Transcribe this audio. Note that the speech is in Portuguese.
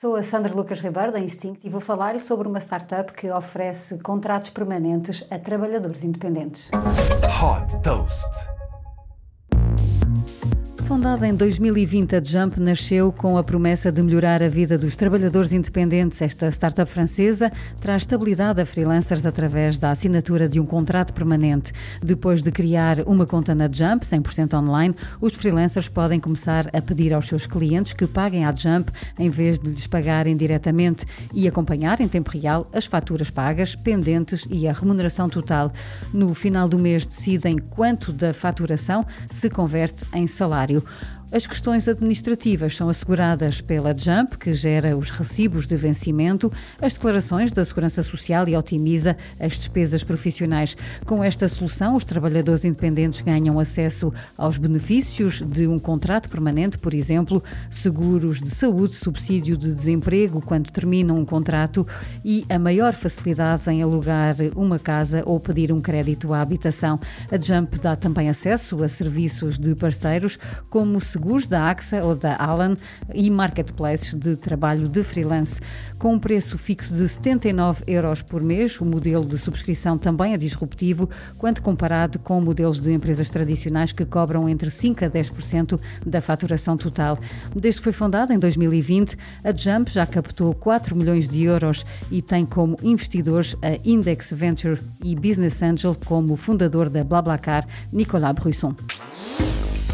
Sou a Sandra Lucas Ribeiro da Instinct e vou falar-lhe sobre uma startup que oferece contratos permanentes a trabalhadores independentes. Hot Toast. Fundada em 2020, a Jump nasceu com a promessa de melhorar a vida dos trabalhadores independentes. Esta startup francesa traz estabilidade a freelancers através da assinatura de um contrato permanente. Depois de criar uma conta na Jump, 100% online, os freelancers podem começar a pedir aos seus clientes que paguem à Jump em vez de lhes pagarem diretamente e acompanhar em tempo real as faturas pagas, pendentes e a remuneração total. No final do mês decidem quanto da faturação se converte em salário apoio as questões administrativas são asseguradas pela Jump, que gera os recibos de vencimento, as declarações da Segurança Social e otimiza as despesas profissionais. Com esta solução, os trabalhadores independentes ganham acesso aos benefícios de um contrato permanente, por exemplo, seguros de saúde, subsídio de desemprego quando terminam um contrato e a maior facilidade em alugar uma casa ou pedir um crédito à habitação. A Jump dá também acesso a serviços de parceiros como seguros da AXA ou da Alan e marketplaces de trabalho de freelance. Com um preço fixo de 79 euros por mês, o modelo de subscrição também é disruptivo quando comparado com modelos de empresas tradicionais que cobram entre 5% a 10% da faturação total. Desde que foi fundada em 2020, a Jump já captou 4 milhões de euros e tem como investidores a Index Venture e Business Angel como fundador da BlaBlaCar, Nicolas Brusson.